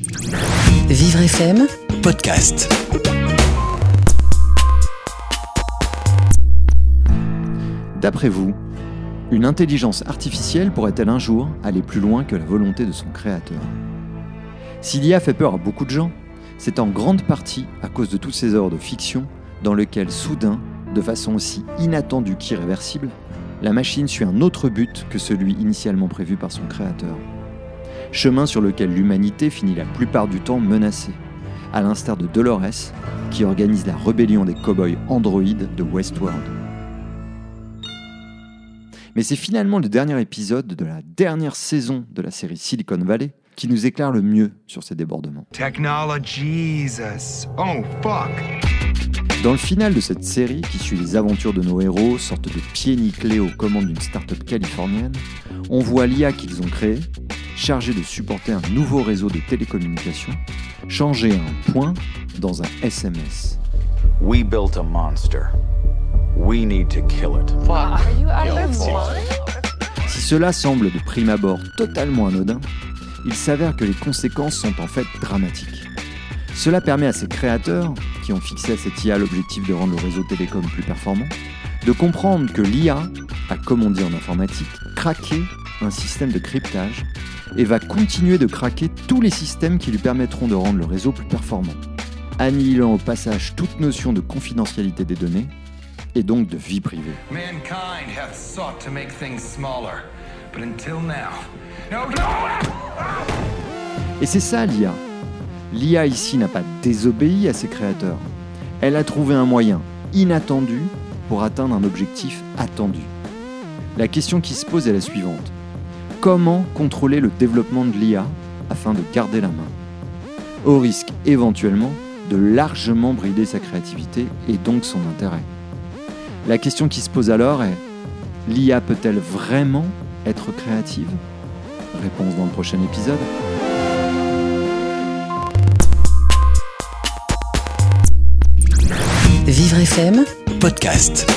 Vivre FM, podcast. D'après vous, une intelligence artificielle pourrait-elle un jour aller plus loin que la volonté de son créateur? Si l'IA fait peur à beaucoup de gens, c'est en grande partie à cause de toutes ces œuvres de fiction dans lesquelles soudain, de façon aussi inattendue qu'irréversible, la machine suit un autre but que celui initialement prévu par son créateur. Chemin sur lequel l'humanité finit la plupart du temps menacée, à l'instar de Dolores, qui organise la rébellion des cow-boys androïdes de Westworld. Mais c'est finalement le dernier épisode de la dernière saison de la série Silicon Valley qui nous éclaire le mieux sur ces débordements. Jesus. Oh, fuck. Dans le final de cette série, qui suit les aventures de nos héros, sorte de pieds nickelés aux commandes d'une start-up californienne, on voit l'IA qu'ils ont créée, chargée de supporter un nouveau réseau de télécommunications, changer un point dans un SMS. We built a monster. We need to kill it. Si cela semble de prime abord totalement anodin, il s'avère que les conséquences sont en fait dramatiques. Cela permet à ses créateurs, qui ont fixé à cette IA l'objectif de rendre le réseau télécom plus performant, de comprendre que l'IA a, comme on dit en informatique, craqué un système de cryptage et va continuer de craquer tous les systèmes qui lui permettront de rendre le réseau plus performant, annihilant au passage toute notion de confidentialité des données et donc de vie privée. Et c'est ça l'IA. L'IA ici n'a pas désobéi à ses créateurs. Elle a trouvé un moyen inattendu pour atteindre un objectif attendu. La question qui se pose est la suivante. Comment contrôler le développement de l'IA afin de garder la main? Au risque éventuellement de largement brider sa créativité et donc son intérêt. La question qui se pose alors est, l'IA peut-elle vraiment être créative? Réponse dans le prochain épisode. Vivre FM, Podcast.